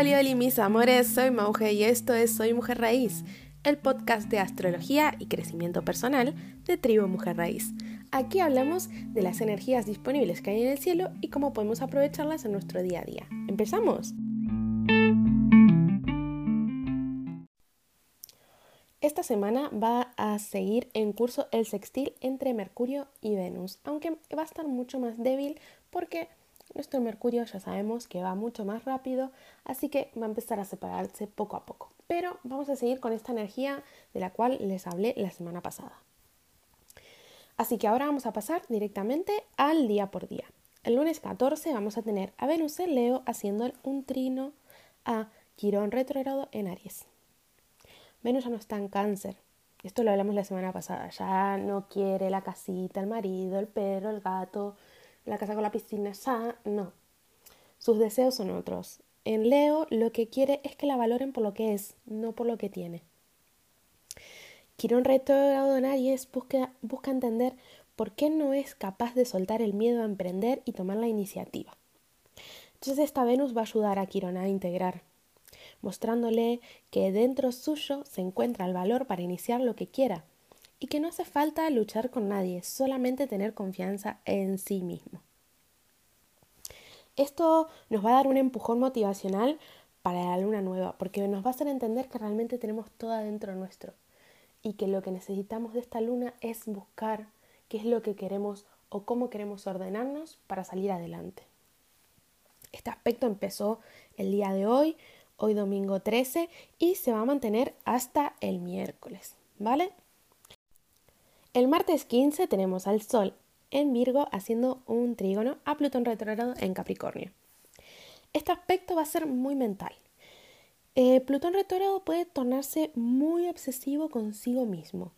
Hola, hola mis amores, soy Mauge y esto es Soy Mujer Raíz, el podcast de astrología y crecimiento personal de Tribu Mujer Raíz. Aquí hablamos de las energías disponibles que hay en el cielo y cómo podemos aprovecharlas en nuestro día a día. ¿Empezamos? Esta semana va a seguir en curso el sextil entre Mercurio y Venus, aunque va a estar mucho más débil porque nuestro Mercurio ya sabemos que va mucho más rápido, así que va a empezar a separarse poco a poco. Pero vamos a seguir con esta energía de la cual les hablé la semana pasada. Así que ahora vamos a pasar directamente al día por día. El lunes 14 vamos a tener a Venus en Leo haciendo un trino a Quirón retrógrado en Aries. Venus ya no está en cáncer. Esto lo hablamos la semana pasada. Ya no quiere la casita, el marido, el perro, el gato, la casa con la piscina, ya no. Sus deseos son otros. En Leo lo que quiere es que la valoren por lo que es, no por lo que tiene. Quirón retrógrado en Aries busca, busca entender por qué no es capaz de soltar el miedo a emprender y tomar la iniciativa. Entonces esta Venus va a ayudar a Quirón a integrar, mostrándole que dentro suyo se encuentra el valor para iniciar lo que quiera, y que no hace falta luchar con nadie, solamente tener confianza en sí mismo. Esto nos va a dar un empujón motivacional para la luna nueva, porque nos va a hacer entender que realmente tenemos todo adentro nuestro y que lo que necesitamos de esta luna es buscar qué es lo que queremos o cómo queremos ordenarnos para salir adelante. Este aspecto empezó el día de hoy, hoy domingo 13, y se va a mantener hasta el miércoles, ¿vale? El martes 15 tenemos al Sol en Virgo haciendo un trígono a Plutón retrógrado en Capricornio. Este aspecto va a ser muy mental. Eh, Plutón retrógrado puede tornarse muy obsesivo consigo mismo,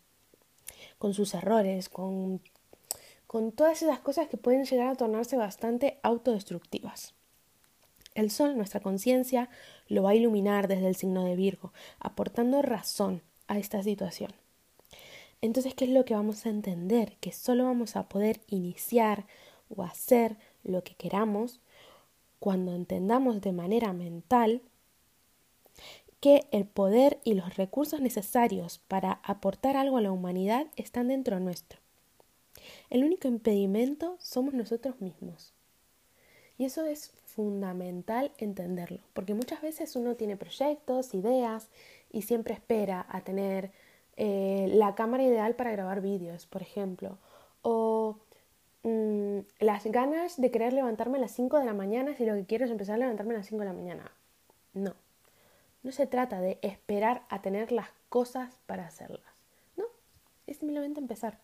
con sus errores, con, con todas esas cosas que pueden llegar a tornarse bastante autodestructivas. El Sol, nuestra conciencia, lo va a iluminar desde el signo de Virgo, aportando razón a esta situación. Entonces, ¿qué es lo que vamos a entender? Que solo vamos a poder iniciar o hacer lo que queramos cuando entendamos de manera mental que el poder y los recursos necesarios para aportar algo a la humanidad están dentro nuestro. El único impedimento somos nosotros mismos. Y eso es fundamental entenderlo, porque muchas veces uno tiene proyectos, ideas y siempre espera a tener eh, la cámara ideal para grabar vídeos, por ejemplo, o mm, las ganas de querer levantarme a las 5 de la mañana si lo que quiero es empezar a levantarme a las 5 de la mañana. No, no se trata de esperar a tener las cosas para hacerlas. No, es simplemente empezar.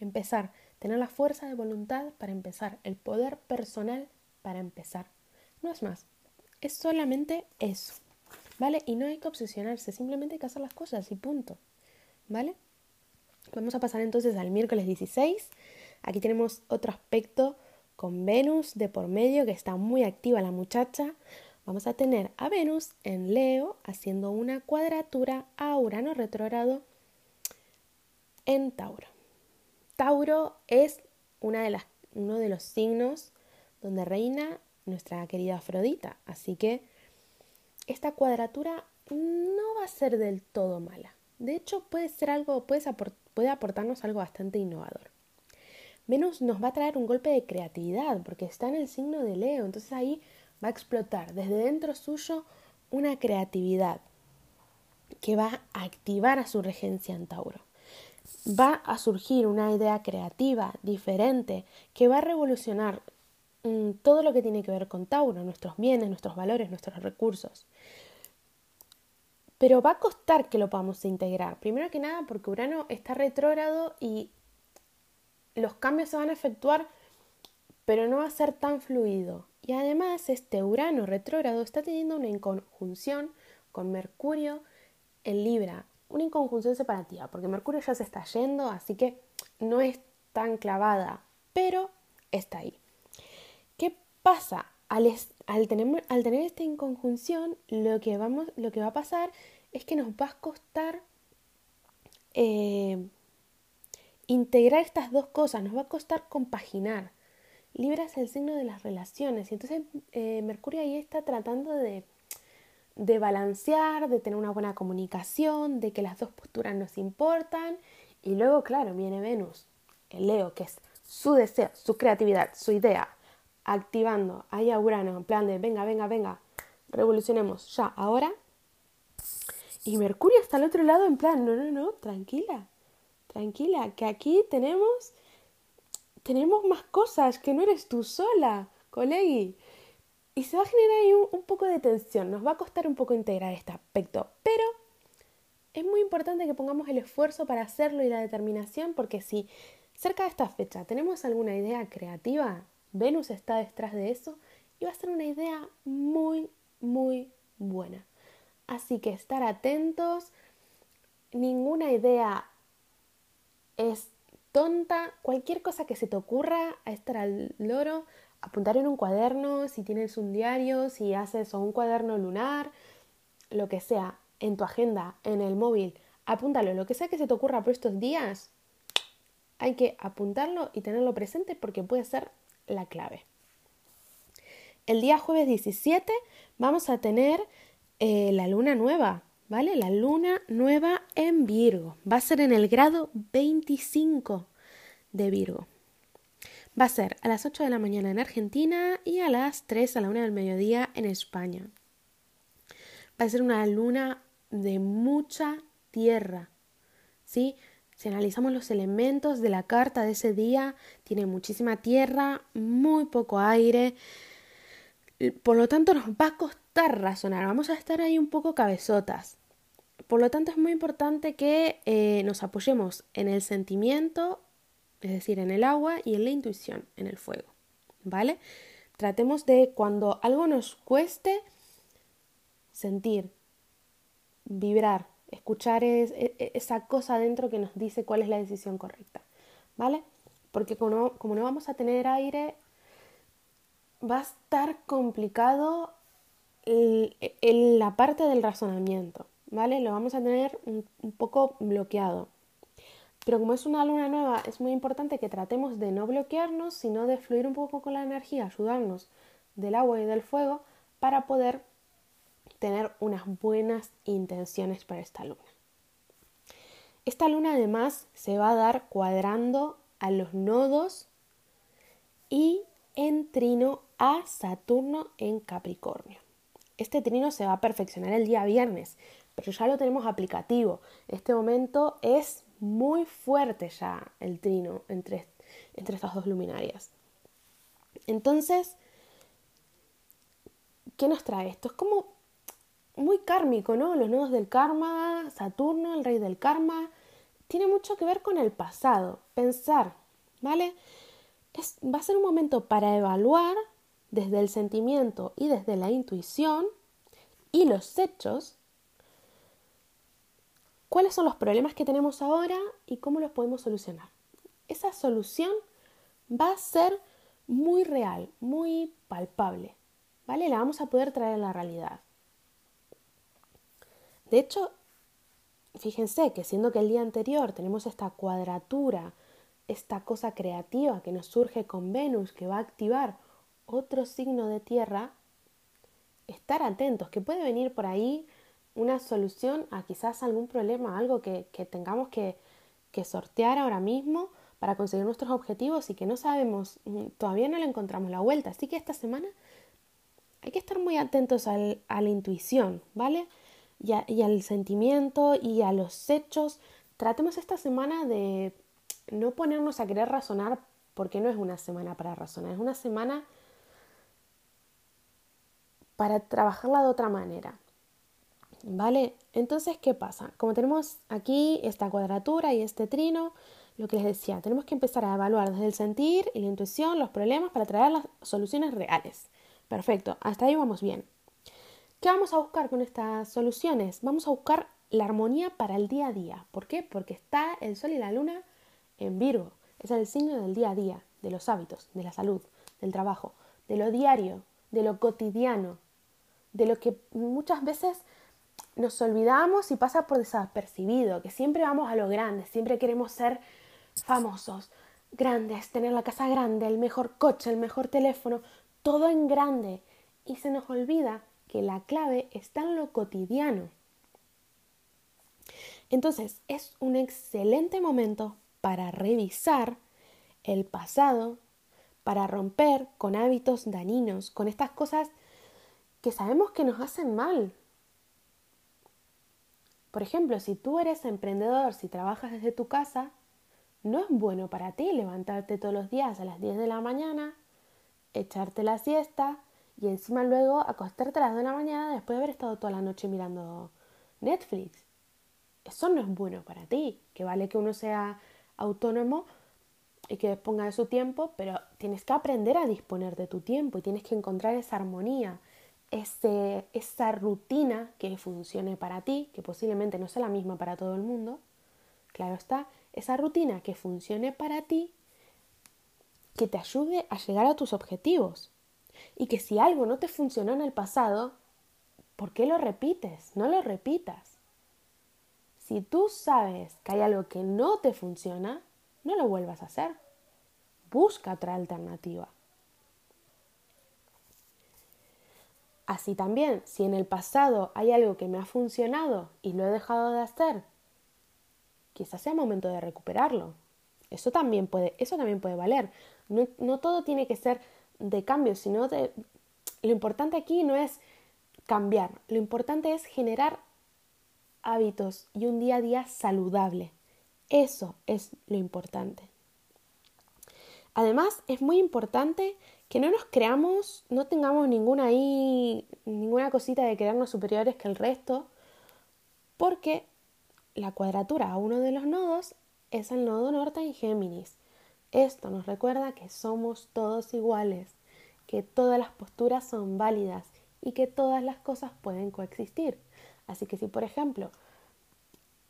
Empezar, tener la fuerza de voluntad para empezar, el poder personal para empezar. No es más, es solamente eso. ¿Vale? Y no hay que obsesionarse, simplemente hay que hacer las cosas y punto. ¿Vale? Vamos a pasar entonces al miércoles 16. Aquí tenemos otro aspecto con Venus de por medio que está muy activa la muchacha. Vamos a tener a Venus en Leo haciendo una cuadratura a Urano retrógrado en Tauro. Tauro es una de las, uno de los signos donde reina nuestra querida Afrodita, así que esta cuadratura no va a ser del todo mala. De hecho, puede ser algo, puede, aportarnos algo bastante innovador. Venus nos va a traer un golpe de creatividad porque está en el signo de Leo, entonces ahí va a explotar desde dentro suyo una creatividad que va a activar a su regencia en Tauro. Va a surgir una idea creativa, diferente, que va a revolucionar mm, todo lo que tiene que ver con Tauro, nuestros bienes, nuestros valores, nuestros recursos. Pero va a costar que lo podamos integrar. Primero que nada porque Urano está retrógrado y los cambios se van a efectuar, pero no va a ser tan fluido. Y además este Urano retrógrado está teniendo una inconjunción con Mercurio en Libra. Una inconjunción separativa, porque Mercurio ya se está yendo, así que no es tan clavada, pero está ahí. ¿Qué pasa? al, tener, al tener esta inconjunción, lo que, vamos, lo que va a pasar es que nos va a costar eh, integrar estas dos cosas, nos va a costar compaginar. Libra es el signo de las relaciones y entonces eh, Mercurio ahí está tratando de, de balancear, de tener una buena comunicación, de que las dos posturas nos importan. Y luego, claro, viene Venus, el Leo, que es su deseo, su creatividad, su idea, activando ahí a Urano en plan de venga, venga, venga, revolucionemos ya, ahora. Y Mercurio está al otro lado en plan, no, no, no, tranquila, tranquila, que aquí tenemos, tenemos más cosas, que no eres tú sola, colegui. Y se va a generar ahí un, un poco de tensión, nos va a costar un poco integrar este aspecto, pero es muy importante que pongamos el esfuerzo para hacerlo y la determinación, porque si cerca de esta fecha tenemos alguna idea creativa, Venus está detrás de eso y va a ser una idea muy, muy buena. Así que estar atentos, ninguna idea es tonta, cualquier cosa que se te ocurra a estar al loro, apuntar en un cuaderno, si tienes un diario, si haces un cuaderno lunar, lo que sea, en tu agenda, en el móvil, apúntalo, lo que sea que se te ocurra por estos días, hay que apuntarlo y tenerlo presente porque puede ser la clave. El día jueves 17 vamos a tener eh, la luna nueva, ¿vale? La luna nueva en Virgo. Va a ser en el grado 25 de Virgo. Va a ser a las 8 de la mañana en Argentina y a las 3 a la 1 del mediodía en España. Va a ser una luna de mucha tierra, ¿sí? Si analizamos los elementos de la carta de ese día, tiene muchísima tierra, muy poco aire, por lo tanto nos va a costar razonar, vamos a estar ahí un poco cabezotas. Por lo tanto es muy importante que eh, nos apoyemos en el sentimiento, es decir, en el agua y en la intuición, en el fuego. ¿Vale? Tratemos de cuando algo nos cueste, sentir, vibrar, escuchar es, e, e, esa cosa dentro que nos dice cuál es la decisión correcta. ¿Vale? Porque como no, vamos a tener aire, va a estar complicado el, la parte del razonamiento, ¿vale? Lo vamos a tener un, poco bloqueado. Pero como es una luna nueva, es muy importante que tratemos de no bloquearnos, sino de fluir un poco con la energía, ayudarnos del agua y del fuego para poder tener unas buenas intenciones para esta luna. Esta luna además se va a dar cuadrando a los nodos y en trino a Saturno en Capricornio. Este trino se va a perfeccionar el día viernes, pero ya lo tenemos aplicativo. Este momento es muy fuerte ya el trino entre, entre estas dos luminarias. Entonces, ¿qué nos trae esto? Es como muy kármico, ¿no? Los nodos del karma, Saturno, el rey del karma, tiene mucho que ver con el pasado, pensar, ¿vale? va a ser un momento para evaluar desde el sentimiento y desde la intuición y los hechos cuáles son los problemas que tenemos ahora y cómo los podemos solucionar. Esa solución va a ser muy real, muy palpable, ¿vale? La vamos a poder traer a la realidad. De hecho, fíjense que siendo que el día anterior tenemos esta cuadratura, esta cosa creativa que nos surge con Venus, que va a activar otro signo de tierra, estar atentos, que puede venir por ahí una solución a quizás algún problema, algo que, tengamos que, que, sortear ahora mismo para conseguir nuestros objetivos y que no sabemos, mm, todavía no le encontramos la vuelta. Así que esta semana hay que estar muy atentos al, a la intuición, ¿vale? Y, al sentimiento y a los hechos. Tratemos esta semana de no ponernos a querer razonar porque no es una semana para razonar, es una semana para trabajarla de otra manera. ¿Vale? Entonces, ¿qué pasa? Como tenemos aquí esta cuadratura y este trino, lo que les decía, tenemos que empezar a evaluar desde el sentir y la intuición los problemas para traer las soluciones reales. Perfecto, hasta ahí vamos bien. ¿Qué vamos a buscar con estas soluciones? Vamos a buscar la armonía para el día a día. ¿Por qué? Porque está el sol y la luna en Virgo. Es el signo del día a día, de los hábitos, de la salud, del trabajo, de lo diario, de lo cotidiano, de lo que muchas veces nos olvidamos y pasa por desapercibido, que siempre vamos a lo grande, siempre queremos ser famosos, grandes, tener la casa grande, el mejor coche, el mejor teléfono, todo en grande. Y se nos olvida que la clave está en lo cotidiano. Entonces, es un excelente momento para revisar el pasado, para romper con hábitos dañinos, con estas cosas que sabemos que nos hacen mal. Por ejemplo, si tú eres emprendedor, si trabajas desde tu casa, no es bueno para ti levantarte todos los días a las 10 de la mañana, echarte la siesta y encima luego acostarte a las 2 de la mañana después de haber estado toda la noche mirando Netflix. Eso no es bueno para ti, que vale que uno sea autónomo y que disponga de su tiempo, pero tienes que aprender a disponer de tu tiempo y tienes que encontrar esa armonía, ese, esa rutina que funcione para ti, que posiblemente no sea la misma para todo el mundo, claro está, esa rutina que funcione para ti, que te ayude a llegar a tus objetivos. Y que si algo no te funcionó en el pasado, ¿por qué lo repites? No lo repitas. Si tú sabes que hay algo que no te funciona, no lo vuelvas a hacer. Busca otra alternativa. Así también, si en el pasado hay algo que me ha funcionado y lo he dejado de hacer, quizás sea momento de recuperarlo. Eso también puede, eso también puede valer. No, no todo tiene que ser de cambio, sino de... Lo importante aquí no es cambiar, lo importante es generar hábitos y un día a día saludable. Eso es lo importante. Además, es muy importante que no nos creamos, no tengamos ninguna ahí, ninguna cosita de crearnos superiores que el resto, porque la cuadratura a uno de los nodos es el nodo norte en Géminis. Esto nos recuerda que somos todos iguales, que todas las posturas son válidas y que todas las cosas pueden coexistir. Así que si, por ejemplo,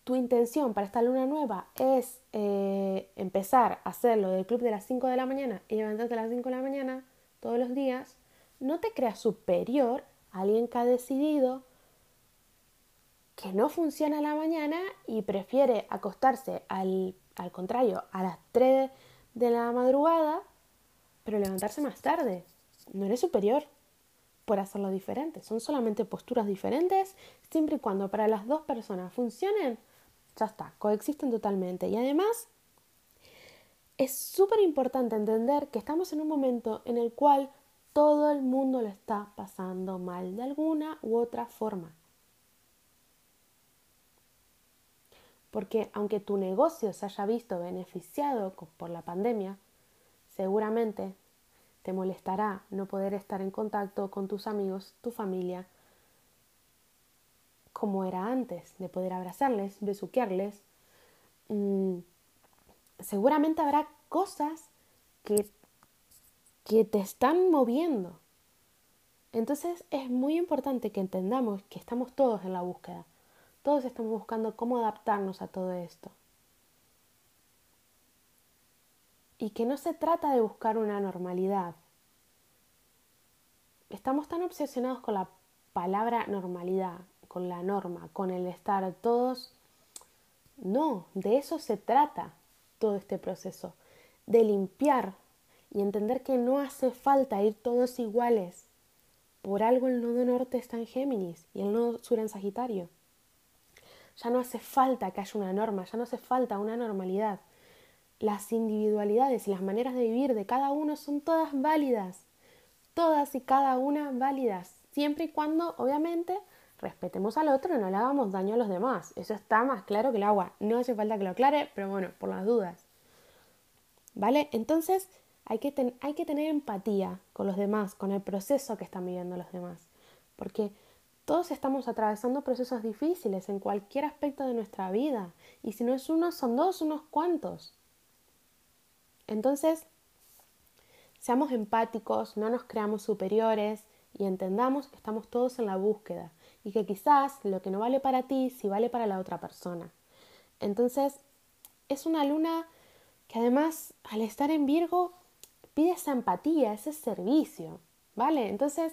tu intención para esta luna nueva es eh, empezar a hacerlo del club de las 5 de la mañana y levantarte a las 5 de la mañana todos los días, no te creas superior a alguien que ha decidido que no funciona a la mañana y prefiere acostarse al, al contrario a las 3 de la madrugada, pero levantarse más tarde. No eres superior por hacerlo diferente. Son solamente posturas diferentes, siempre y cuando para las dos personas funcionen, ya está, coexisten totalmente. Y además, es súper importante entender que estamos en un momento en el cual todo el mundo lo está pasando mal de alguna u otra forma. Porque aunque tu negocio se haya visto beneficiado por la pandemia, seguramente te molestará no poder estar en contacto con tus amigos, tu familia, como era antes, de poder abrazarles, besuquearles. Mm, seguramente habrá cosas que, que te están moviendo. Entonces es muy importante que entendamos que estamos todos en la búsqueda. Todos estamos buscando cómo adaptarnos a todo esto. y que no se trata de buscar una normalidad. Estamos tan obsesionados con la palabra normalidad, con la norma, con el estar todos. No, de eso se trata todo este proceso, de limpiar y entender que no hace falta ir todos iguales. Por algo el nodo norte está en Géminis y el nodo sur en Sagitario. Ya no hace falta que haya una norma, ya no hace falta una normalidad las individualidades y las maneras de vivir de cada uno son todas válidas, todas y cada una válidas, siempre y cuando, obviamente, respetemos al otro y no le hagamos daño a los demás. Eso está más claro que el agua. No hace falta que lo aclare, pero bueno, por las dudas. ¿Vale? Entonces hay que, hay que tener empatía con los demás, con el proceso que están viviendo los demás. Porque todos estamos atravesando procesos difíciles en cualquier aspecto de nuestra vida. Y si no es uno, son dos, unos cuantos. Entonces, seamos empáticos, no nos creamos superiores y entendamos que estamos todos en la búsqueda y que quizás lo que no vale para ti, sí vale para la otra persona. Entonces, es una luna que además, al estar en Virgo, pide esa empatía, ese servicio, ¿vale? Entonces,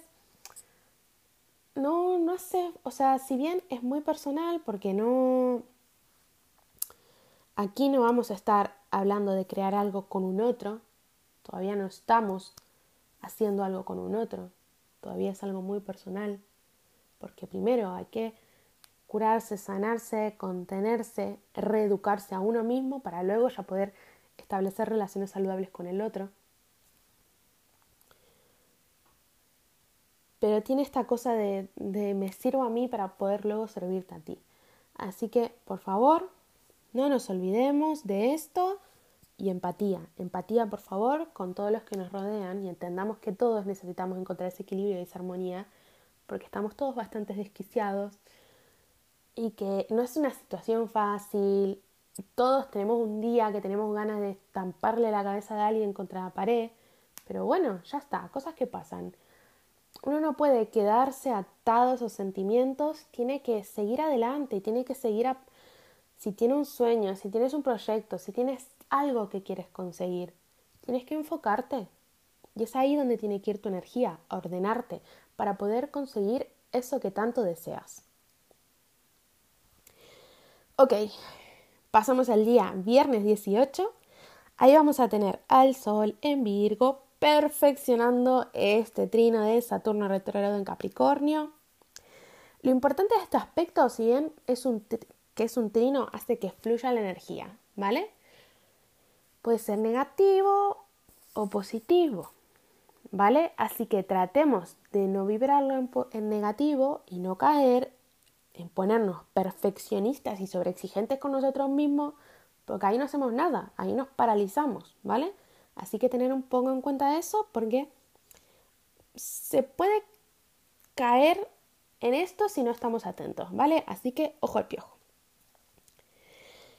no, no sé, o sea, si bien es muy personal, porque no, aquí no vamos a estar hablando de crear algo con un otro, todavía no estamos haciendo algo con un otro, todavía es algo muy personal. porque primero hay que curarse, sanarse, contenerse, reeducarse a uno mismo para luego ya poder establecer relaciones saludables con el otro. Pero tiene esta cosa de, me sirvo a mí para poder luego servirte a ti. Así que, por favor, no nos olvidemos de esto y empatía. Empatía, por favor, con todos los que nos rodean y entendamos que todos necesitamos encontrar ese equilibrio y esa armonía porque estamos todos bastante desquiciados y que no es una situación fácil. Todos tenemos un día que tenemos ganas de estamparle la cabeza de alguien contra la pared, pero bueno, ya está, cosas que pasan. Uno no puede quedarse atado a esos sentimientos, tiene que seguir adelante tiene que seguir a... si tiene un sueño, si tienes un proyecto, si tienes algo que quieres conseguir, tienes que enfocarte. Y es ahí donde tiene que ir tu energía, ordenarte, para poder conseguir eso que tanto deseas. Ok, pasamos al día viernes 18. Ahí vamos a tener al Sol en Virgo perfeccionando este trino de Saturno retrógrado en Capricornio. Lo importante de este aspecto, si bien es un que es un trino, hace que fluya la energía, ¿vale? Puede ser negativo o positivo. ¿vale? Así que tratemos de no vibrarlo en, negativo y no caer en ponernos perfeccionistas y sobreexigentes con nosotros mismos, porque ahí no hacemos nada, ahí nos paralizamos, ¿vale? Así que tener un poco en cuenta eso porque se puede caer en esto si no estamos atentos, ¿vale? Así que ojo al piojo.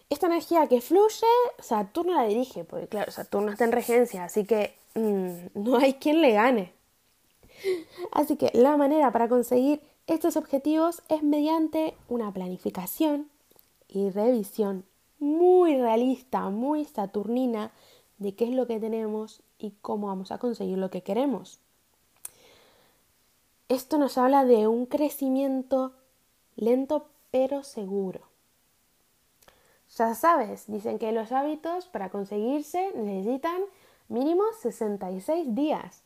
Esta energía que fluye, Saturno la dirige, porque claro, Saturno está en regencia, así que mm, no hay quien le gane. Así que la manera para conseguir estos objetivos es mediante una planificación y revisión muy realista, muy saturnina de qué es lo que tenemos y cómo vamos a conseguir lo que queremos. Esto nos habla de un crecimiento lento pero seguro. Ya sabes, dicen que los hábitos para conseguirse necesitan mínimo 66 días.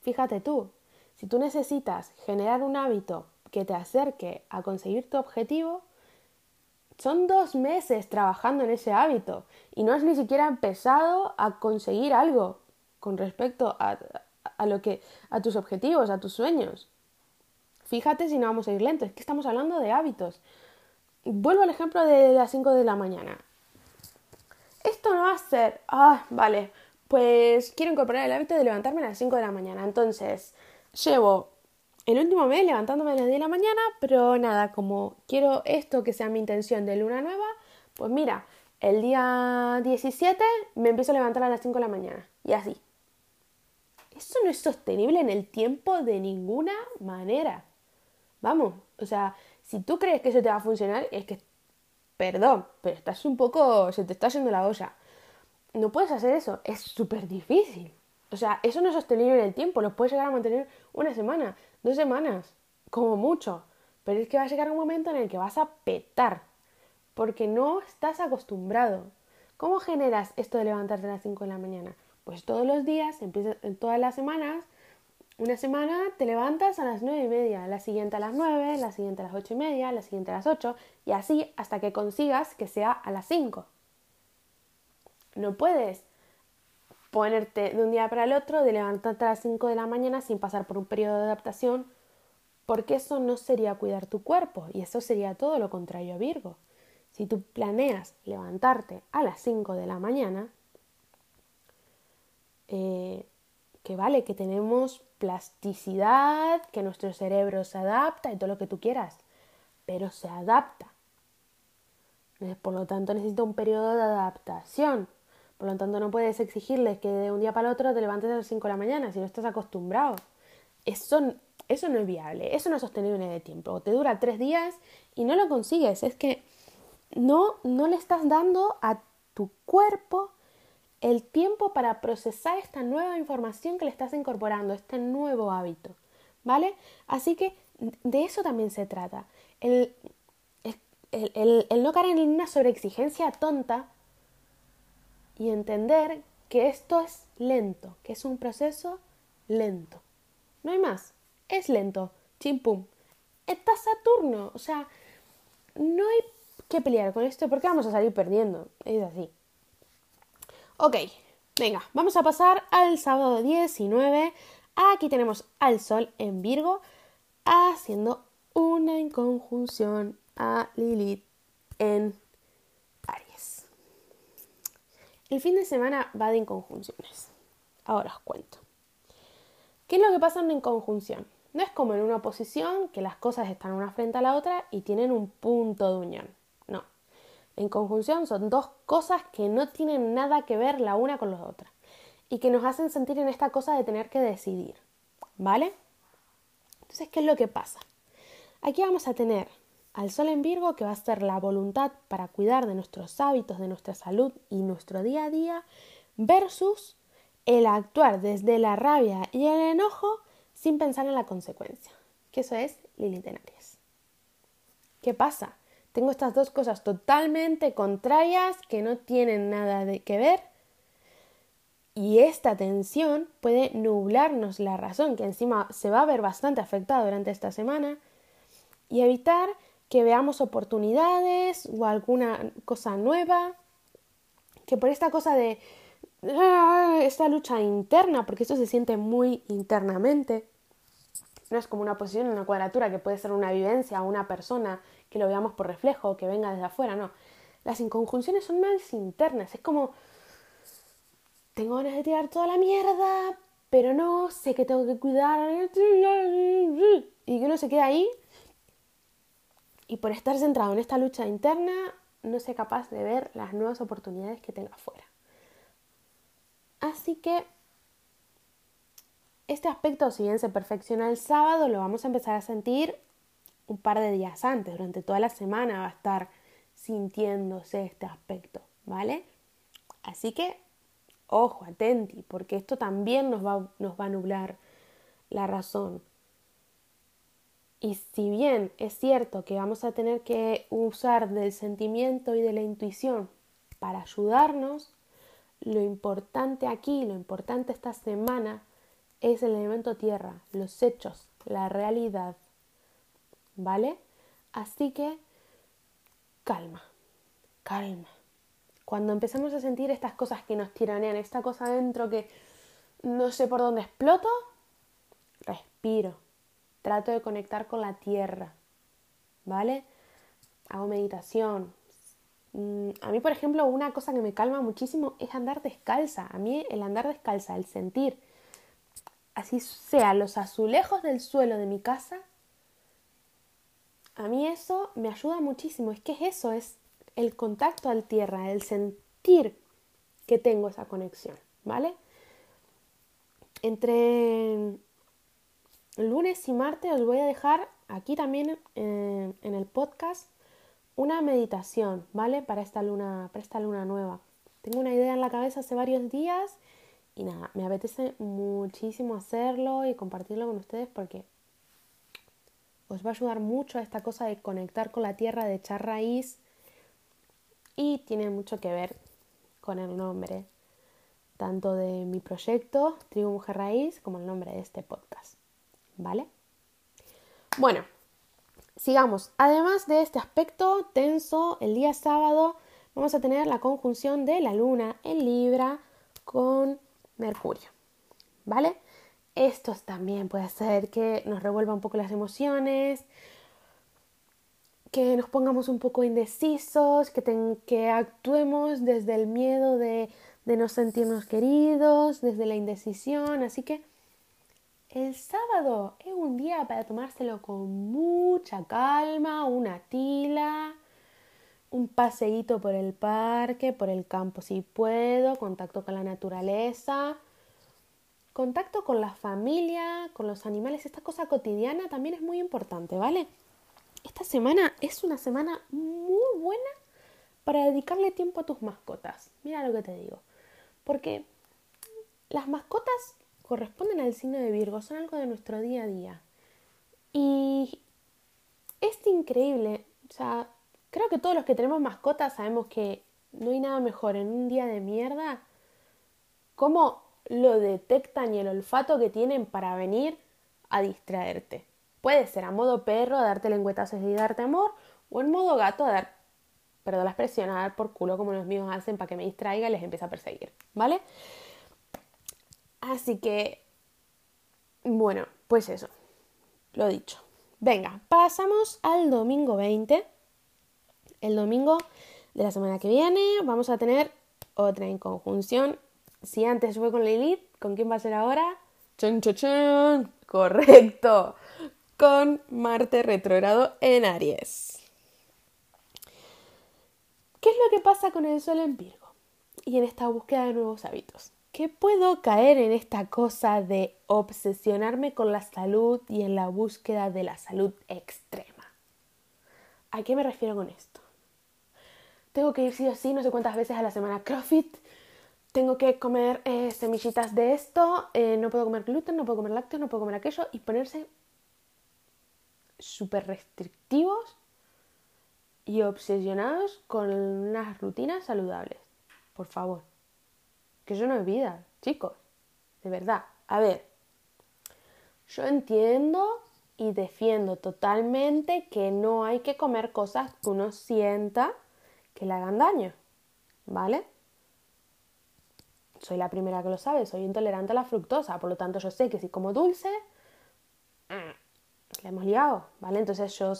Fíjate tú, si tú necesitas generar un hábito que te acerque a conseguir tu objetivo, son dos meses trabajando en ese hábito y no has ni siquiera empezado a conseguir algo con respecto a, a, lo que a tus objetivos, a tus sueños. Fíjate si no vamos a ir lento, es que estamos hablando de hábitos vuelvo al ejemplo de las 5 de la mañana. Esto no va a ser, ah, vale, pues quiero incorporar el hábito de levantarme a las 5 de la mañana. Entonces, llevo el último mes levantándome a las 10 de la mañana, pero nada, como quiero esto que sea mi intención de luna nueva, pues mira, el día 17 me empiezo a levantar a las 5 de la mañana. Y así. Eso no es sostenible en el tiempo de ninguna manera. Vamos, o sea, si tú crees que eso te va a funcionar, es que, perdón, pero estás un poco, se te está yendo la olla. No puedes hacer eso, es súper difícil. O sea, eso no es sostenible en el tiempo, lo puedes llegar a mantener una semana, dos semanas, como mucho. Pero es que va a llegar un momento en el que vas a petar, porque no estás acostumbrado. ¿Cómo generas esto de levantarte a las 5 de la mañana? Pues todos los días, empiezas, todas las semanas, una semana te levantas a las nueve y media, la siguiente a las nueve, la siguiente a las ocho y media, la siguiente a las ocho y así hasta que consigas que sea a las cinco. No puedes ponerte de un día para el otro de levantarte a las cinco de la mañana sin pasar por un periodo de adaptación porque eso no sería cuidar tu cuerpo y eso sería todo lo contrario a Virgo. Si tú planeas levantarte a las 5 de la mañana, eh, que vale, que tenemos plasticidad, que nuestro cerebro se adapta y todo lo que tú quieras, pero se adapta. Por lo tanto, necesita un periodo de adaptación. Por lo tanto, no puedes exigirles que de un día para el otro te levantes a las 5 de la mañana si no estás acostumbrado. Eso, eso no es viable, eso no es sostenible en el tiempo. Te dura tres días y no lo consigues. Es que no, no le estás dando a tu cuerpo el tiempo para procesar esta nueva información que le estás incorporando, este nuevo hábito, ¿vale? Así que de eso también se trata. El, el, no caer en una sobreexigencia tonta y entender que esto es lento, que es un proceso lento. No hay más, es lento, chim pum. está Saturno. O sea, no hay que pelear con esto porque vamos a salir perdiendo. Es así. Ok, venga, vamos a pasar al sábado 19. Aquí tenemos al Sol en Virgo haciendo una inconjunción a Lilith en Aries. El fin de semana va de inconjunciones. Ahora os cuento. ¿Qué es lo que pasa en una inconjunción? No es como en una oposición que las cosas están una frente a la otra y tienen un punto de unión. No. En conjunción son dos cosas que no tienen nada que ver la una con la otra y que nos hacen sentir en esta cosa de tener que decidir. ¿Vale? Entonces, ¿qué es lo que pasa? Aquí vamos a tener al Sol en Virgo, que va a ser la voluntad para cuidar de nuestros hábitos, de nuestra salud y nuestro día a día, versus el actuar desde la rabia y el enojo sin pensar en la consecuencia, que eso es Lilith en. ¿Qué pasa? Tengo estas dos cosas totalmente contrarias que no tienen nada de que ver y esta tensión puede nublarnos la razón, que encima se va a ver bastante afectada durante esta semana, y evitar que veamos oportunidades o alguna cosa nueva, que por esta cosa de ah, esta lucha interna, porque esto se siente muy internamente, no es como una posición una cuadratura que puede ser una vivencia o una persona que lo veamos por reflejo que venga desde afuera, no. Las inconjunciones son más internas, es como tengo ganas de tirar toda la mierda, pero no, sé que tengo que cuidar. Y uno se queda ahí. Y por estar centrado en esta lucha interna, no sé capaz de ver las nuevas oportunidades que tenga afuera. Así que este aspecto, si bien se perfecciona el sábado, lo vamos a empezar a sentir un par de días antes. Durante toda la semana va a estar sintiéndose este aspecto, ¿vale? Así que Ojo, atenti, porque esto también nos va, nos va a nublar la razón. Y si bien es cierto que vamos a tener que usar del sentimiento y de la intuición para ayudarnos, lo importante aquí, lo importante esta semana es el elemento tierra, los hechos, la realidad. ¿Vale? Así que calma, calma. Cuando empezamos a sentir estas cosas que nos tiranean, esta cosa dentro que no sé por dónde exploto, respiro. Trato de conectar con la tierra. ¿Vale? Hago meditación. Mm, a mí, por ejemplo, una cosa que me calma muchísimo es andar descalza. A mí el andar descalza, el sentir, así sea, los azulejos del suelo de mi casa, a mí eso me ayuda muchísimo. Es que es eso, es el contacto al tierra, el sentir que tengo esa conexión, ¿vale? Entre lunes y martes os voy a dejar aquí también eh, en el podcast una meditación, ¿vale? Para esta luna, para luna nueva. Tengo una idea en la cabeza hace varios días y nada, me apetece muchísimo hacerlo y compartirlo con ustedes porque os va a ayudar mucho a esta cosa de conectar con la tierra, de echar raíz y tiene mucho que ver con el nombre tanto de mi proyecto Tribu Mujer Raíz como el nombre de este podcast. ¿Vale? Bueno, sigamos. Además de este aspecto tenso, el día sábado vamos a tener la conjunción de la luna en Libra con Mercurio. ¿Vale? Esto también puede ser que nos revuelva un poco las emociones, que nos pongamos un poco indecisos, que, que actuemos desde el miedo de, de no sentirnos queridos, desde la indecisión. Así que el sábado es un día para tomárselo con mucha calma, una tila, un paseíto por el parque, por el campo si puedo, contacto con la naturaleza, contacto con la familia, con los animales, esta cosa cotidiana también es muy importante, ¿vale? esta semana es una semana muy buena para dedicarle tiempo a tus mascotas. Mira lo que te digo. Porque las mascotas corresponden al signo de Virgo, son algo de nuestro día a día. Y es increíble. O sea, creo que todos los que tenemos mascotas sabemos que no hay nada mejor en un día de mierda. Cómo lo detectan y el olfato que tienen para venir a distraerte Puede ser a modo perro, a darte lengüetazos y darte amor, o en modo gato, a dar, perdón la expresión, a dar por culo como los míos hacen para que me distraiga y les empiece a perseguir, ¿vale? Así que, bueno, pues eso, lo dicho. Venga, pasamos al domingo 20. El domingo de la semana que viene vamos a tener otra inconjunción. Si antes fue con Lilith, ¿con quién va a ser ahora? ¡Chon, chon, chon! Correcto. Con Marte retrogrado en Aries. ¿Qué es lo que pasa con el Sol en Virgo? Y en esta búsqueda de nuevos hábitos. ¿Qué puedo caer en esta cosa de obsesionarme con la salud y en la búsqueda de la salud extrema? ¿A qué me refiero con esto? Tengo que ir sí o sí no sé cuántas veces a la semana CrossFit. Tengo que comer eh, semillitas de esto. Eh, no puedo comer gluten, no puedo comer lácteos, no puedo comer aquello. Y ponerse súper restrictivos y obsesionados con unas rutinas saludables. Por favor que eso no es vida, chicos. De verdad. A ver, yo entiendo y defiendo totalmente que no hay que comer cosas que uno sienta que le hagan daño. ¿Vale? Soy la primera que lo sabe, soy intolerante a la fructosa, por lo tanto yo sé que si como dulce, le hemos liado, ¿vale? Entonces yo,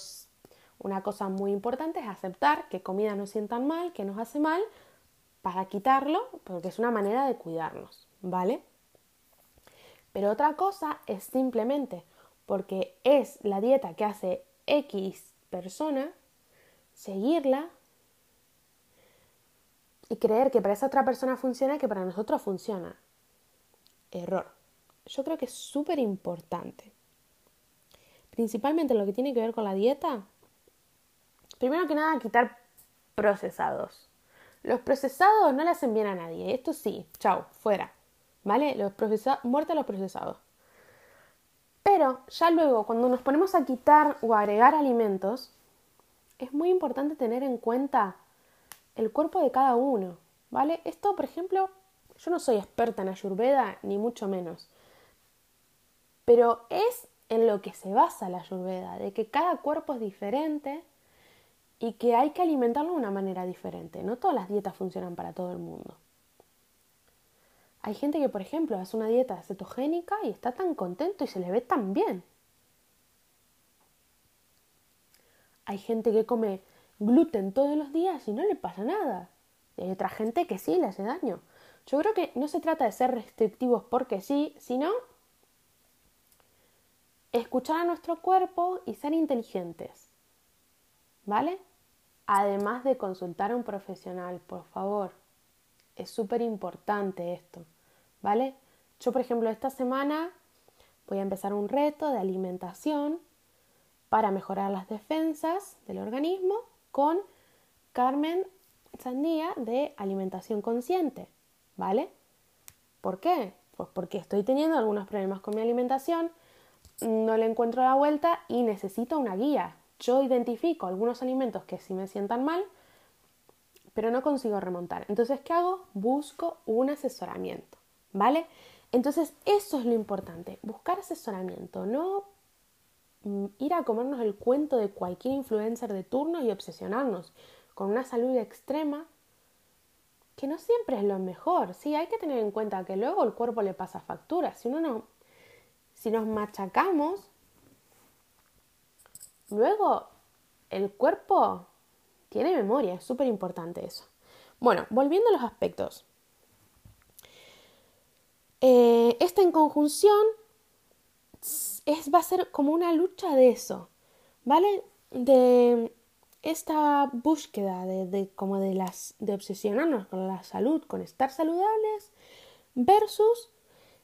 una cosa muy importante es aceptar que comida no sientan mal, que nos hace mal, para quitarlo, porque es una manera de cuidarnos, ¿vale? Pero otra cosa es simplemente porque es la dieta que hace X persona, seguirla y creer que para esa otra persona funciona que para nosotros funciona. Error. Yo creo que es súper importante. Principalmente lo que tiene que ver con la dieta. Primero que nada, quitar procesados. Los procesados no le hacen bien a nadie. Esto sí, chao, fuera. ¿Vale? Los procesados, muerte a los procesados. Pero ya luego, cuando nos ponemos a quitar o agregar alimentos, es muy importante tener en cuenta el cuerpo de cada uno. ¿Vale? Esto, por ejemplo, yo no soy experta en ayurveda, ni mucho menos. Pero es en lo que se basa la ayurveda, de que cada cuerpo es diferente y que hay que alimentarlo de una manera diferente. No todas las dietas funcionan para todo el mundo. Hay gente que, por ejemplo, hace una dieta cetogénica y está tan contento y se le ve tan bien. Hay gente que come gluten todos los días y no le pasa nada. Y hay otra gente que sí le hace daño. Yo creo que no se trata de ser restrictivos porque sí, sino escuchar a nuestro cuerpo y ser inteligentes. ¿Vale? Además de consultar a un profesional, por favor. Es súper importante esto, ¿vale? Yo, por ejemplo, esta semana voy a empezar un reto de alimentación para mejorar las defensas del organismo con Carmen Sandía de alimentación consciente, ¿vale? ¿Por qué? Pues porque estoy teniendo algunos problemas con mi alimentación, no le encuentro la vuelta y necesito una guía, yo identifico algunos alimentos que sí me sientan mal, pero no consigo remontar. Entonces, ¿qué hago? Busco un asesoramiento, ¿vale? Entonces, eso es lo importante, buscar asesoramiento, no mm, ir a comernos el cuento de cualquier influencer de turno y obsesionarnos con una salud extrema que no siempre es lo mejor. Sí, hay que tener en cuenta que luego el cuerpo le pasa factura. Si uno no, si nos machacamos, Luego, el cuerpo tiene memoria, es súper importante eso. Bueno, volviendo a los aspectos. Eh, esta inconjunción es, va a ser como una lucha de eso, ¿vale? De esta búsqueda de, como de las de obsesionarnos con la salud, con estar saludables, versus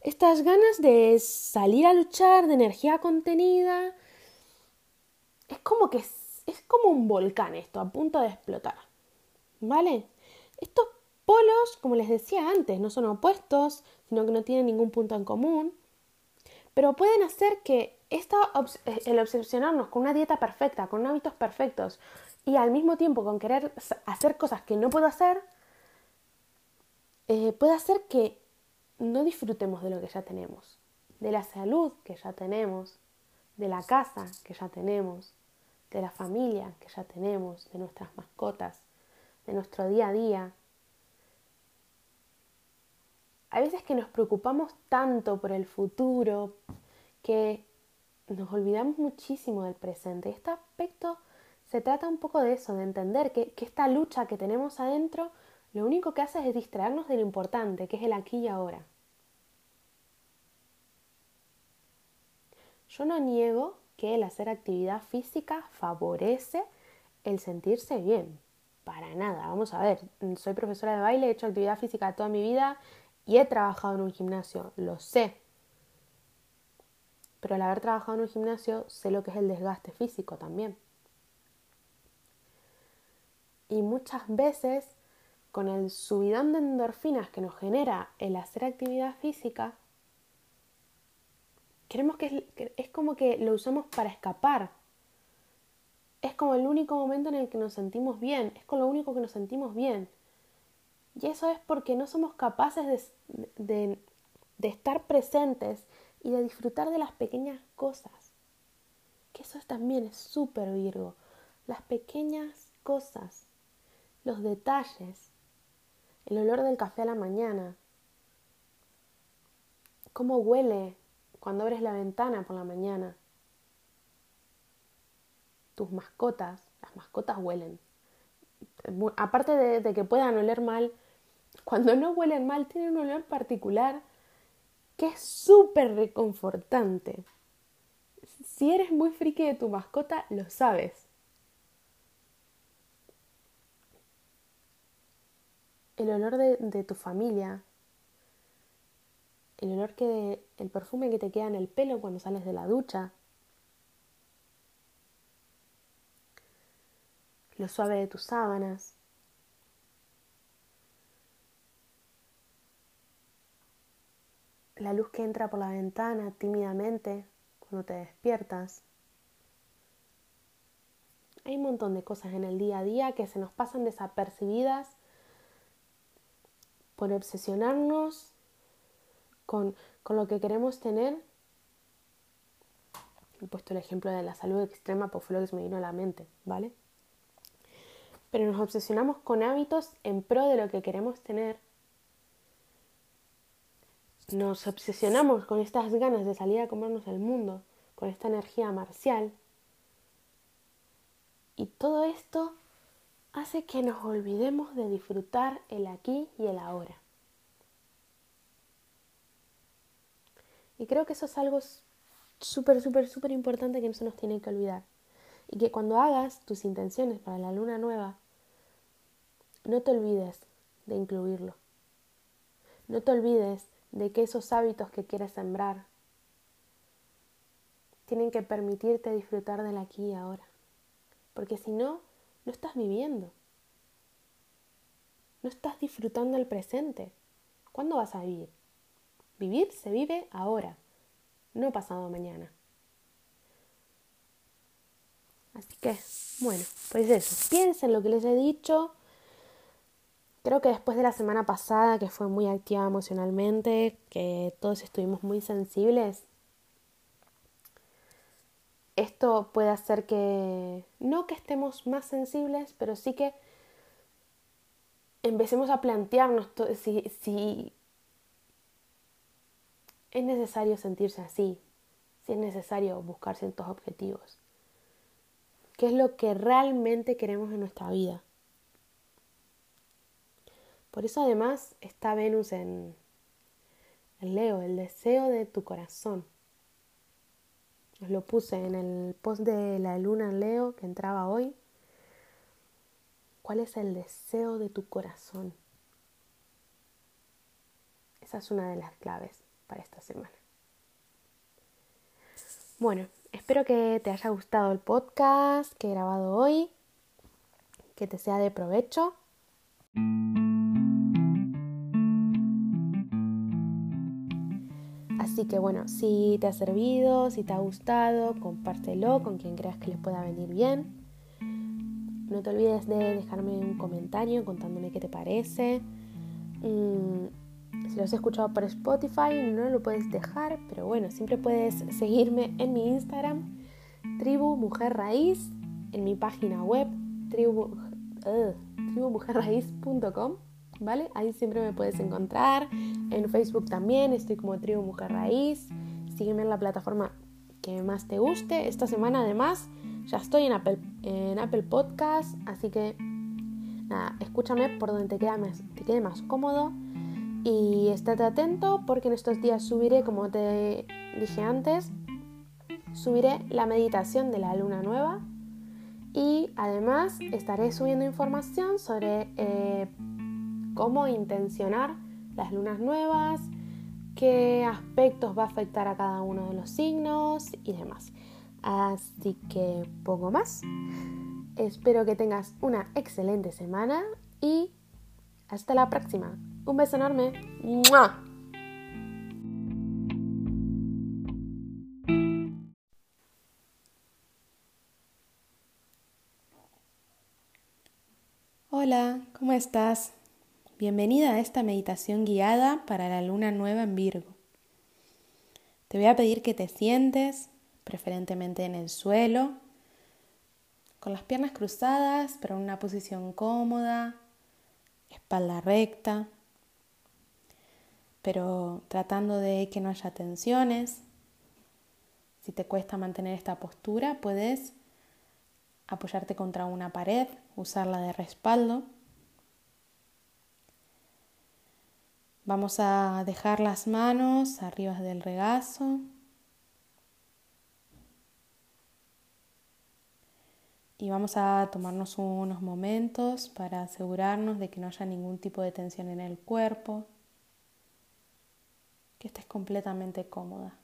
estas ganas de salir a luchar, de energía contenida, es como que es, es como un volcán esto, a punto de explotar. ¿Vale? Estos polos, como les decía antes, no son opuestos, sino que no tienen ningún punto en común, pero pueden hacer que esta, eh, el obsesionarnos con una dieta perfecta, con hábitos perfectos, y al mismo tiempo con querer hacer cosas que no puedo hacer, eh, puede hacer que no disfrutemos de lo que ya tenemos, de la salud que ya tenemos, de la casa que ya tenemos, de la familia que ya tenemos, de nuestras mascotas, de nuestro día a día. Hay veces que nos preocupamos tanto por el futuro que nos olvidamos muchísimo del presente. Este aspecto se trata un poco de eso, de entender que, que esta lucha que tenemos adentro lo único que hace es distraernos de lo importante, que es el aquí y ahora. Yo no niego que el hacer actividad física favorece el sentirse bien. Para nada. Vamos a ver, soy profesora de baile, he hecho actividad física toda mi vida y he trabajado en un gimnasio, lo sé. Pero al haber trabajado en un gimnasio sé lo que es el desgaste físico también. Y muchas veces con el subidón de endorfinas que nos genera el hacer actividad física, Queremos que es, como que lo usamos para escapar. Es como el único momento en el que nos sentimos bien, es con lo único que nos sentimos bien. Y eso es porque no somos capaces de, de estar presentes y de disfrutar de las pequeñas cosas. Que eso también es súper virgo. Las pequeñas cosas, los detalles, el olor del café a la mañana, cómo huele cuando abres la ventana por la mañana. Tus mascotas, las mascotas huelen. Aparte de, que puedan oler mal, cuando no huelen mal tienen un olor particular que es súper reconfortante. Si eres muy friki de tu mascota, lo sabes. El olor de tu familia, el olor que, el perfume que te queda en el pelo cuando sales de la ducha, lo suave de tus sábanas, la luz que entra por la ventana tímidamente cuando te despiertas. Hay un montón de cosas en el día a día que se nos pasan desapercibidas por obsesionarnos con, lo que queremos tener. He puesto el ejemplo de la salud extrema, pues fue lo que se me vino a la mente, ¿vale? Pero nos obsesionamos con hábitos en pro de lo que queremos tener. Nos obsesionamos con estas ganas de salir a comernos el mundo, con esta energía marcial. Y todo esto hace que nos olvidemos de disfrutar el aquí y el ahora. Y creo que eso es algo súper, súper, súper importante que no se nos tiene que olvidar. Y que cuando hagas tus intenciones para la luna nueva, no te olvides de incluirlo. No te olvides de que esos hábitos que quieres sembrar tienen que permitirte disfrutar del aquí y ahora. Porque si no, no estás viviendo. No estás disfrutando el presente. ¿Cuándo vas a vivir? Vivir se vive ahora, no pasado mañana. Así que, bueno, pues eso, piensen lo que les he dicho. Creo que después de la semana pasada, que fue muy activa emocionalmente, que todos estuvimos muy sensibles, esto puede hacer que, no que estemos más sensibles, pero sí que empecemos a plantearnos si, si es necesario sentirse así, si es necesario buscar ciertos objetivos. ¿Qué es lo que realmente queremos en nuestra vida? Por eso además está Venus en, Leo, el deseo de tu corazón. Os lo puse en el post de la luna en Leo que entraba hoy. ¿Cuál es el deseo de tu corazón? Esa es una de las claves esta semana. Bueno, espero que te haya gustado el podcast que he grabado hoy, que te sea de provecho. Así que bueno, si te ha servido, si te ha gustado, compártelo con quien creas que les pueda venir bien. No te olvides de dejarme un comentario contándome qué te parece. Mm, Si lo has escuchado por Spotify no lo puedes dejar, pero bueno, siempre puedes seguirme en mi Instagram, Tribu Mujer Raíz, en mi página web, tribu, uh, tribumujerraíz.com, ¿vale? Ahí siempre me puedes encontrar. En Facebook también estoy como Tribu Mujer Raíz. Sígueme en la plataforma que más te guste. Esta semana además ya estoy en Apple, en Apple Podcast, así que nada, escúchame por donde te, queda más, te quede más cómodo y estate atento porque en estos días subiré, como te dije antes, subiré la meditación de la luna nueva y además estaré subiendo información sobre eh, cómo intencionar las lunas nuevas, qué aspectos va a afectar a cada uno de los signos y demás. Así que poco más. Espero que tengas una excelente semana y hasta la próxima. Un beso enorme. Hola, ¿cómo estás? Bienvenida a esta meditación guiada para la luna nueva en Virgo. Te voy a pedir que te sientes, preferentemente en el suelo, con las piernas cruzadas, pero en una posición cómoda, espalda recta pero tratando de que no haya tensiones. Si te cuesta mantener esta postura, puedes apoyarte contra una pared, usarla de respaldo. Vamos a dejar las manos arriba del regazo. Y vamos a tomarnos unos momentos para asegurarnos de que no haya ningún tipo de tensión en el cuerpo que estés completamente cómoda.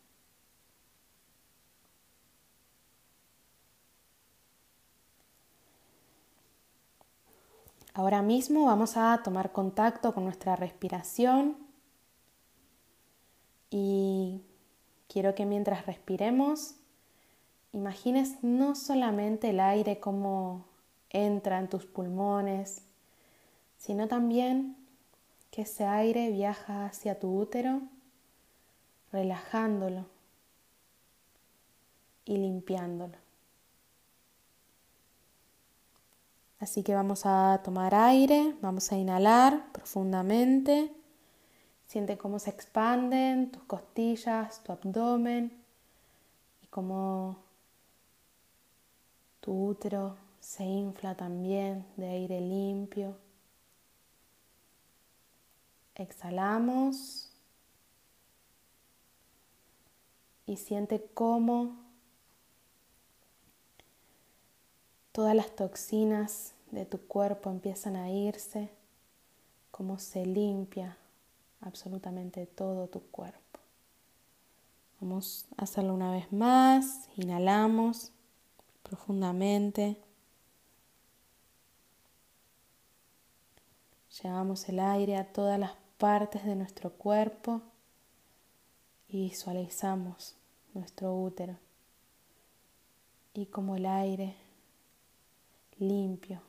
Ahora mismo vamos a tomar contacto con nuestra respiración y quiero que mientras respiremos imagines no solamente el aire como entra en tus pulmones, sino también que ese aire viaja hacia tu útero relajándolo y limpiándolo. Así que vamos a tomar aire, vamos a inhalar profundamente. Siente cómo se expanden tus costillas, tu abdomen y cómo tu útero se infla también de aire limpio. Exhalamos y siente cómo todas las toxinas de tu cuerpo empiezan a irse, cómo se limpia absolutamente todo tu cuerpo. Vamos a hacerlo una vez más, inhalamos profundamente. Llevamos el aire a todas las partes de nuestro cuerpo y visualizamos nuestro útero y como el aire limpio,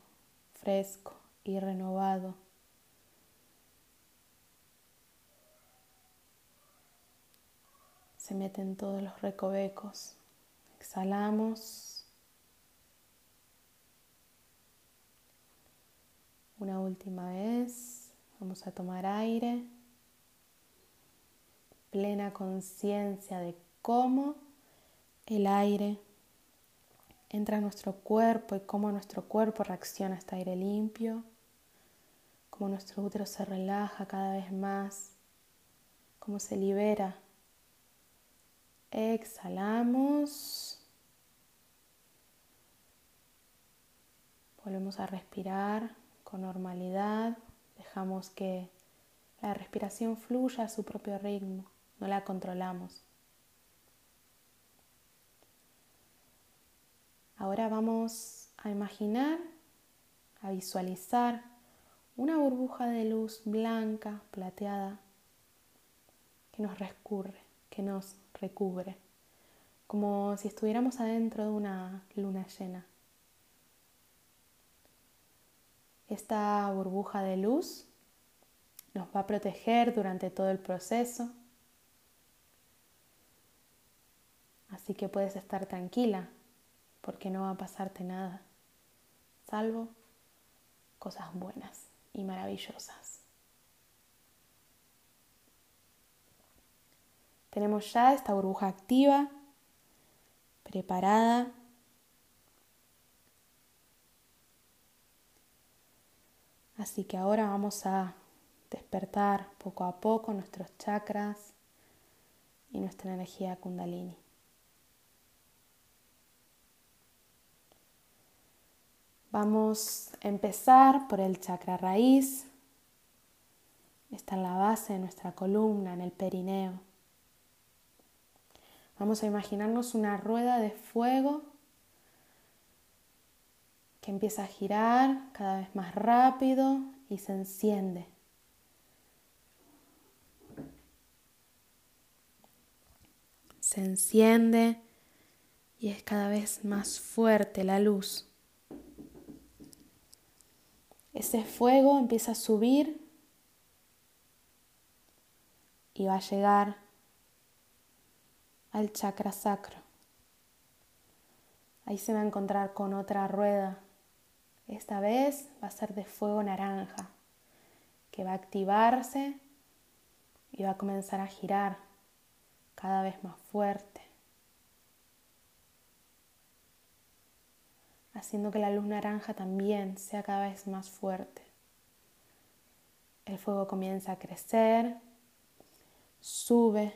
fresco y renovado se mete en todos los recovecos. Exhalamos. Una última vez. Vamos a tomar aire. Plena conciencia de cómo el aire entra a nuestro cuerpo y cómo nuestro cuerpo reacciona a este aire limpio, cómo nuestro útero se relaja cada vez más, cómo se libera. Exhalamos. Volvemos a respirar con normalidad. Dejamos que la respiración fluya a su propio ritmo no la controlamos. Ahora vamos a imaginar, a visualizar una burbuja de luz blanca, plateada, que nos recurre, que nos recubre, como si estuviéramos adentro de una luna llena. Esta burbuja de luz nos va a proteger durante todo el proceso. Así que puedes estar tranquila porque no va a pasarte nada, salvo cosas buenas y maravillosas. Tenemos ya esta burbuja activa, preparada. Así que ahora vamos a despertar poco a poco nuestros chakras y nuestra energía kundalini. Vamos a empezar por el chakra raíz. Está en la base de nuestra columna, en el perineo. Vamos a imaginarnos una rueda de fuego que empieza a girar cada vez más rápido y se enciende. Se enciende y es cada vez más fuerte la luz. Ese fuego empieza a subir y va a llegar al chakra sacro. Ahí se va a encontrar con otra rueda. Esta vez va a ser de fuego naranja, que va a activarse y va a comenzar a girar cada vez más fuerte. Haciendo que la luz naranja también sea cada vez más fuerte. El fuego comienza a crecer, sube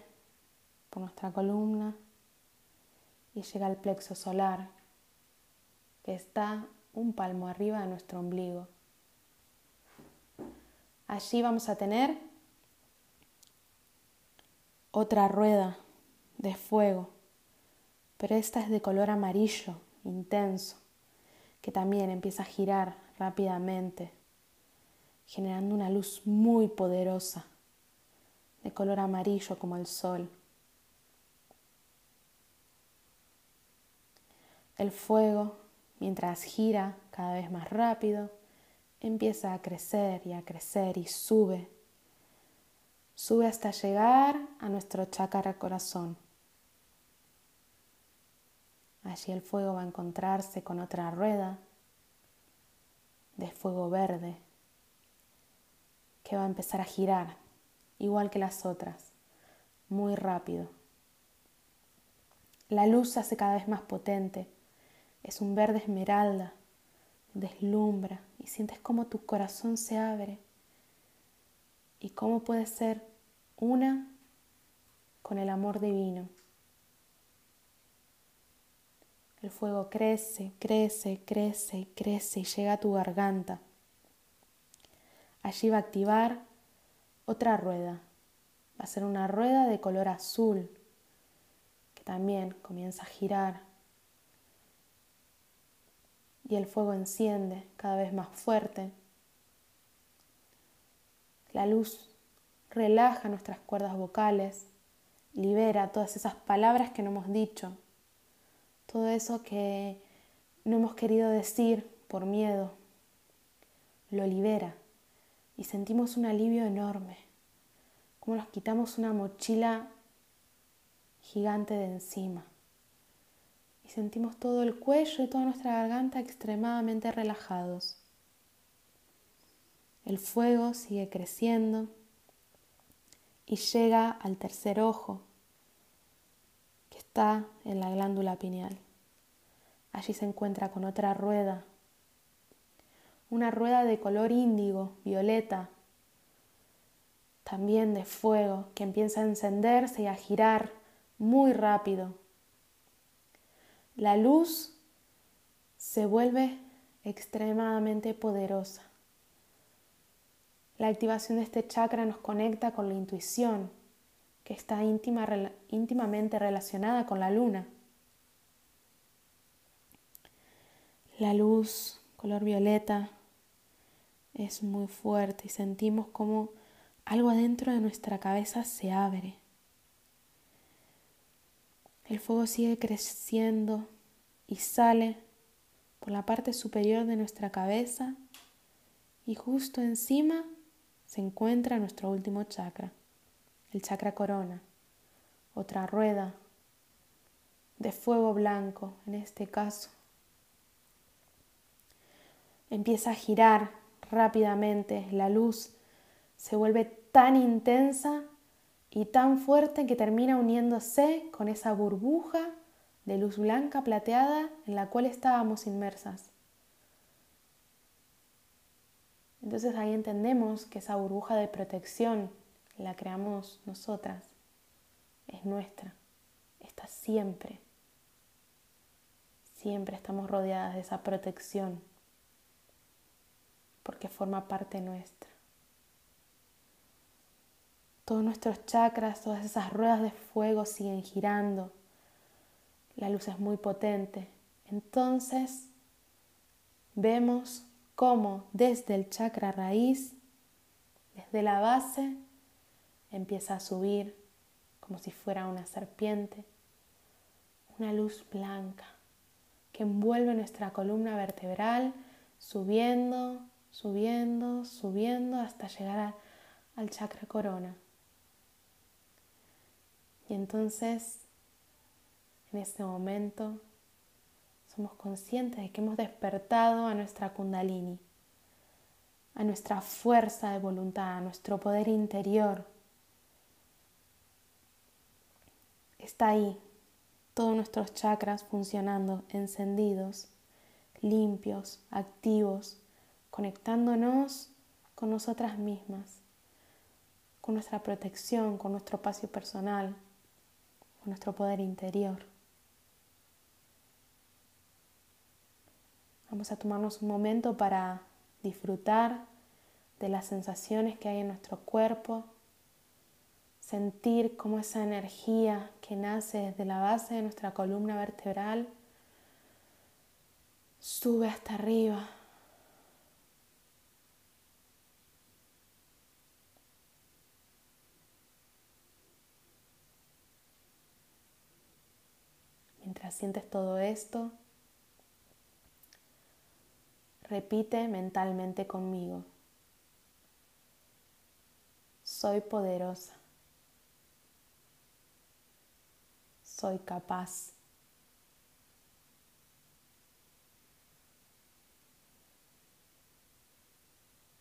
por nuestra columna y llega al plexo solar, que está un palmo arriba de nuestro ombligo. Allí vamos a tener otra rueda de fuego, pero esta es de color amarillo intenso que también empieza a girar rápidamente, generando una luz muy poderosa, de color amarillo como el sol. El fuego, mientras gira cada vez más rápido, empieza a crecer y a crecer y sube. Sube hasta llegar a nuestro chakra corazón. Allí el fuego va a encontrarse con otra rueda de fuego verde que va a empezar a girar, igual que las otras, muy rápido. La luz se hace cada vez más potente, es un verde esmeralda, deslumbra y sientes cómo tu corazón se abre y cómo puede ser una con el amor divino. El fuego crece, crece, crece crece y llega a tu garganta. Allí va a activar otra rueda. Va a ser una rueda de color azul que también comienza a girar. Y el fuego enciende cada vez más fuerte. La luz relaja nuestras cuerdas vocales, libera todas esas palabras que no hemos dicho todo eso que no hemos querido decir por miedo, lo libera y sentimos un alivio enorme, como nos quitamos una mochila gigante de encima y sentimos todo el cuello y toda nuestra garganta extremadamente relajados. El fuego sigue creciendo y llega al tercer ojo, que está en la glándula pineal. Allí se encuentra con otra rueda, una rueda de color índigo, violeta, también de fuego, que empieza a encenderse y a girar muy rápido. La luz se vuelve extremadamente poderosa. La activación de este chakra nos conecta con la intuición, que está íntimamente relacionada con la luna. La luz color violeta es muy fuerte y sentimos como algo adentro de nuestra cabeza se abre. El fuego sigue creciendo y sale por la parte superior de nuestra cabeza y justo encima se encuentra nuestro último chakra, el chakra corona, otra rueda de fuego blanco en este caso. Empieza a girar rápidamente, la luz se vuelve tan intensa y tan fuerte que termina uniéndose con esa burbuja de luz blanca plateada en la cual estábamos inmersas. Entonces ahí entendemos que esa burbuja de protección la creamos nosotras, es nuestra, está siempre. Siempre estamos rodeadas de esa protección porque forma parte nuestra. Todos nuestros chakras, todas esas ruedas de fuego siguen girando. La luz es muy potente. Entonces vemos cómo desde el chakra raíz, desde la base, empieza a subir como si fuera una serpiente, una luz blanca que envuelve nuestra columna vertebral, subiendo, subiendo, subiendo hasta llegar al chakra corona. Y entonces, en este momento, somos conscientes de que hemos despertado a nuestra kundalini, a nuestra fuerza de voluntad, a nuestro poder interior. Está ahí, todos nuestros chakras funcionando, encendidos, limpios, activos, conectándonos con nosotras mismas, con nuestra protección, con nuestro espacio personal, con nuestro poder interior. Vamos a tomarnos un momento para disfrutar de las sensaciones que hay en nuestro cuerpo, sentir cómo esa energía que nace desde la base de nuestra columna vertebral sube hasta arriba. Sientes todo esto, Repite mentalmente conmigo. Soy poderosa. Soy capaz.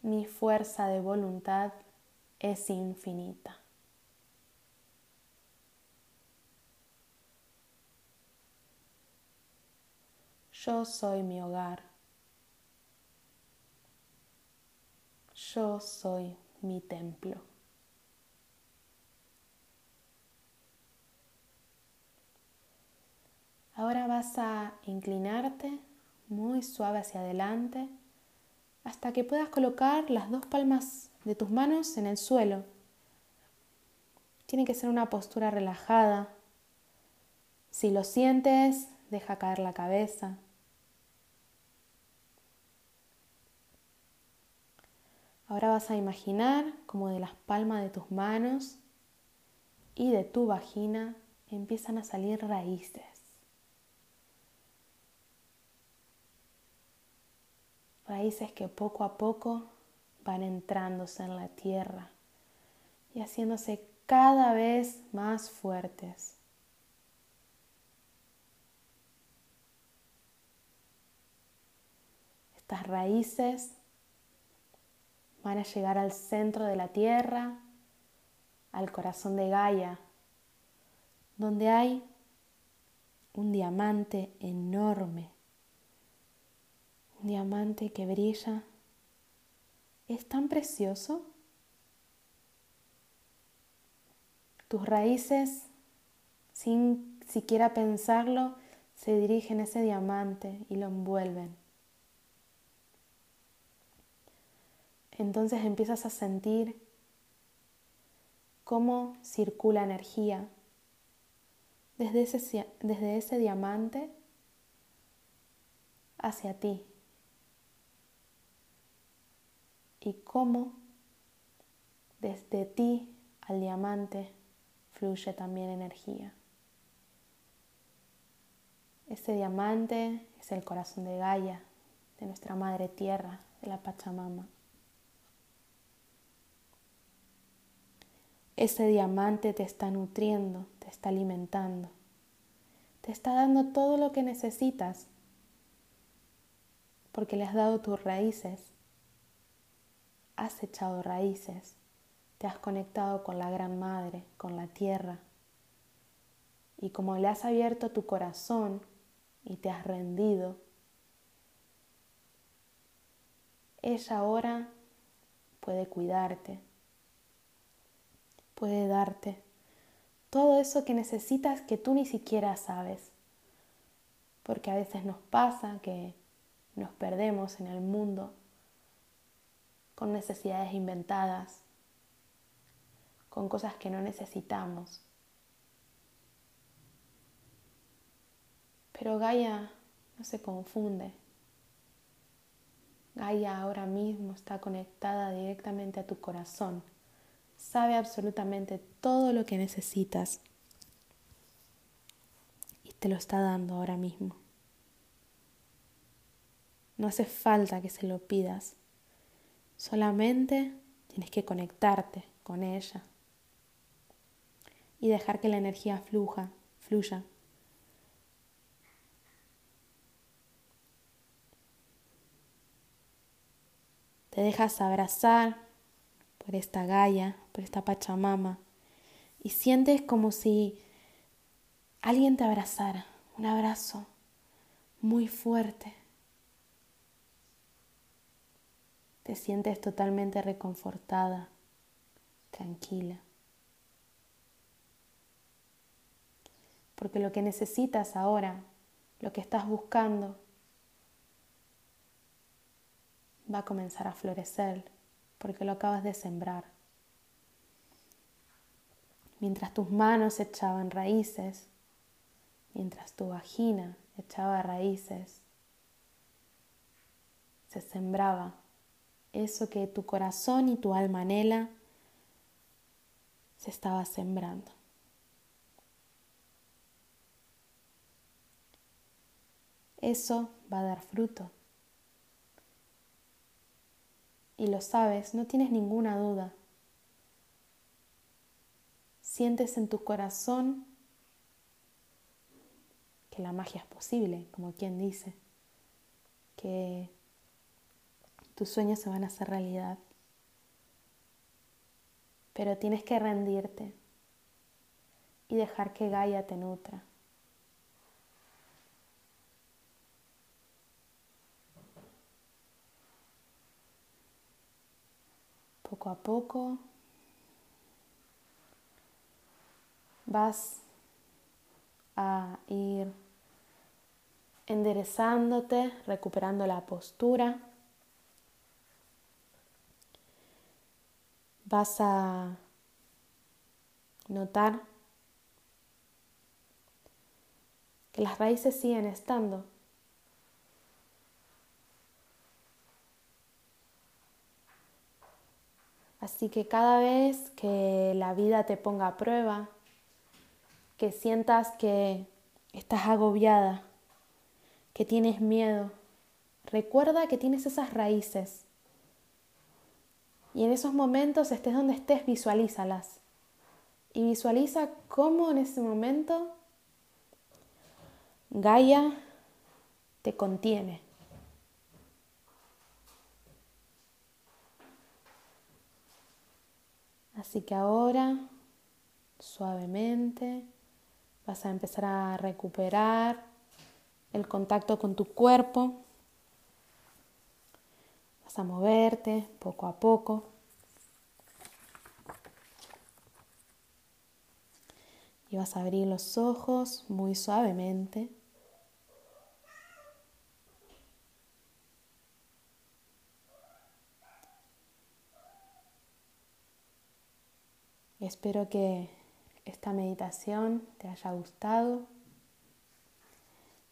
Mi fuerza de voluntad es infinita. Yo soy mi hogar. Yo soy mi templo. Ahora vas a inclinarte muy suave hacia adelante hasta que puedas colocar las dos palmas de tus manos en el suelo. Tiene que ser una postura relajada. Si lo sientes, deja caer la cabeza. Ahora vas a imaginar como de las palmas de tus manos y de tu vagina empiezan a salir raíces. Raíces que poco a poco van entrándose en la tierra y haciéndose cada vez más fuertes. Estas raíces van a llegar al centro de la Tierra, al corazón de Gaia, donde hay un diamante enorme, un diamante que brilla. Es tan precioso. Tus raíces, sin siquiera pensarlo, se dirigen a ese diamante y lo envuelven. Entonces empiezas a sentir cómo circula energía desde ese, desde ese diamante hacia ti y cómo desde ti al diamante fluye también energía. Ese diamante es el corazón de Gaia, de nuestra madre tierra, de la Pachamama. Ese diamante te está nutriendo, te está alimentando, te está dando todo lo que necesitas porque le has dado tus raíces, has echado raíces, te has conectado con la Gran Madre, con la tierra. Y como le has abierto tu corazón y te has rendido, ella ahora puede cuidarte, puede darte todo eso que necesitas que tú ni siquiera sabes. Porque a veces nos pasa que nos perdemos en el mundo con necesidades inventadas, con cosas que no necesitamos. Pero Gaia no se confunde. Gaia ahora mismo está conectada directamente a tu corazón. Sabe absolutamente todo lo que necesitas y te lo está dando ahora mismo. No hace falta que se lo pidas. Solamente tienes que conectarte con ella y dejar que la energía fluja, fluya. Te dejas abrazar por esta Gaia, por esta Pachamama. Y sientes como si alguien te abrazara, un abrazo muy fuerte. Te sientes totalmente reconfortada, tranquila. Porque lo que necesitas ahora, lo que estás buscando, va a comenzar a florecer, porque lo acabas de sembrar. Mientras tus manos echaban raíces, mientras tu vagina echaba raíces, se sembraba eso que tu corazón y tu alma anhela, se estaba sembrando. Eso va a dar fruto. Y lo sabes, no tienes ninguna duda. Sientes en tu corazón que la magia es posible, como quien dice, que tus sueños se van a hacer realidad. Pero tienes que rendirte y dejar que Gaia te nutra. Poco a poco vas a ir enderezándote, recuperando la postura. vas a notar que las raíces siguen estando. Así que cada vez que la vida te ponga a prueba, que sientas que estás agobiada, que tienes miedo, recuerda que tienes esas raíces y en esos momentos, estés donde estés, visualízalas. Y visualiza cómo en ese momento Gaia te contiene. Así que ahora, suavemente, vas a empezar a recuperar el contacto con tu cuerpo a moverte poco a poco. Y vas a abrir los ojos muy suavemente. Espero que esta meditación te haya gustado.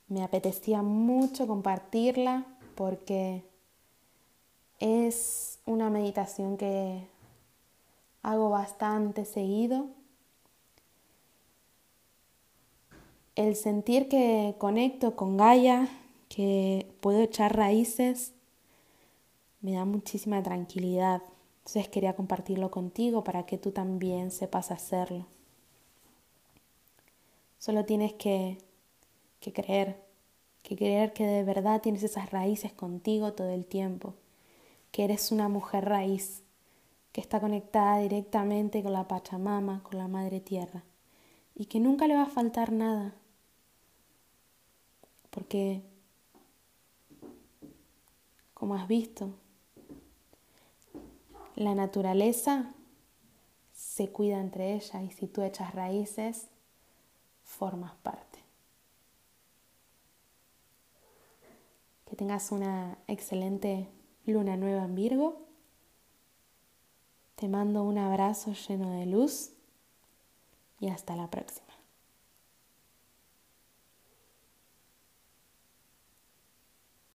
Me apetecía mucho compartirla porque es una meditación que hago bastante seguido. El sentir que conecto con Gaia, que puedo echar raíces, me da muchísima tranquilidad, Entonces quería compartirlo contigo para que tú también sepas hacerlo. Solo tienes que, que creer, que creer que de verdad tienes esas raíces contigo todo el tiempo, que eres una mujer raíz, que está conectada directamente con la Pachamama, con la Madre Tierra, y que nunca le va a faltar nada, porque, como has visto, la naturaleza se cuida entre ellas y si tú echas raíces, formas parte. Que tengas una excelente luna nueva en Virgo. Te mando un abrazo lleno de luz y hasta la próxima.